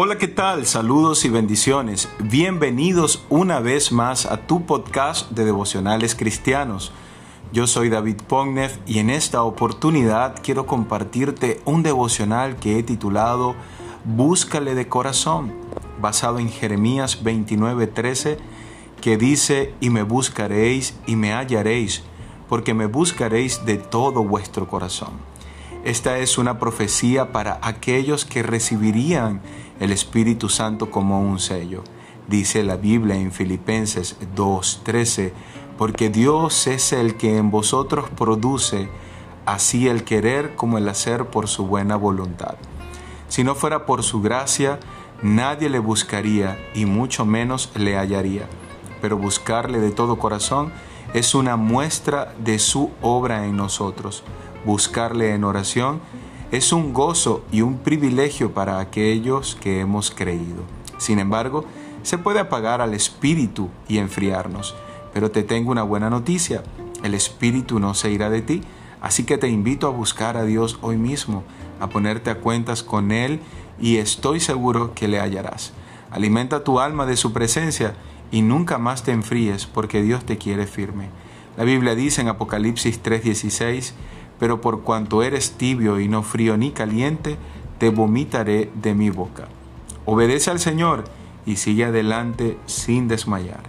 Hola, ¿qué tal? Saludos y bendiciones. Bienvenidos una vez más a tu podcast de devocionales cristianos. Yo soy David Pognev y en esta oportunidad quiero compartirte un devocional que he titulado Búscale de corazón, basado en Jeremías 29:13, que dice, y me buscaréis y me hallaréis, porque me buscaréis de todo vuestro corazón. Esta es una profecía para aquellos que recibirían el Espíritu Santo como un sello. Dice la Biblia en Filipenses 2:13, porque Dios es el que en vosotros produce así el querer como el hacer por su buena voluntad. Si no fuera por su gracia, nadie le buscaría y mucho menos le hallaría. Pero buscarle de todo corazón es una muestra de su obra en nosotros. Buscarle en oración es un gozo y un privilegio para aquellos que hemos creído. Sin embargo, se puede apagar al espíritu y enfriarnos. Pero te tengo una buena noticia, el espíritu no se irá de ti, así que te invito a buscar a Dios hoy mismo, a ponerte a cuentas con Él y estoy seguro que le hallarás. Alimenta tu alma de su presencia y nunca más te enfríes porque Dios te quiere firme. La Biblia dice en Apocalipsis 3:16, pero por cuanto eres tibio y no frío ni caliente, te vomitaré de mi boca. Obedece al Señor y sigue adelante sin desmayar.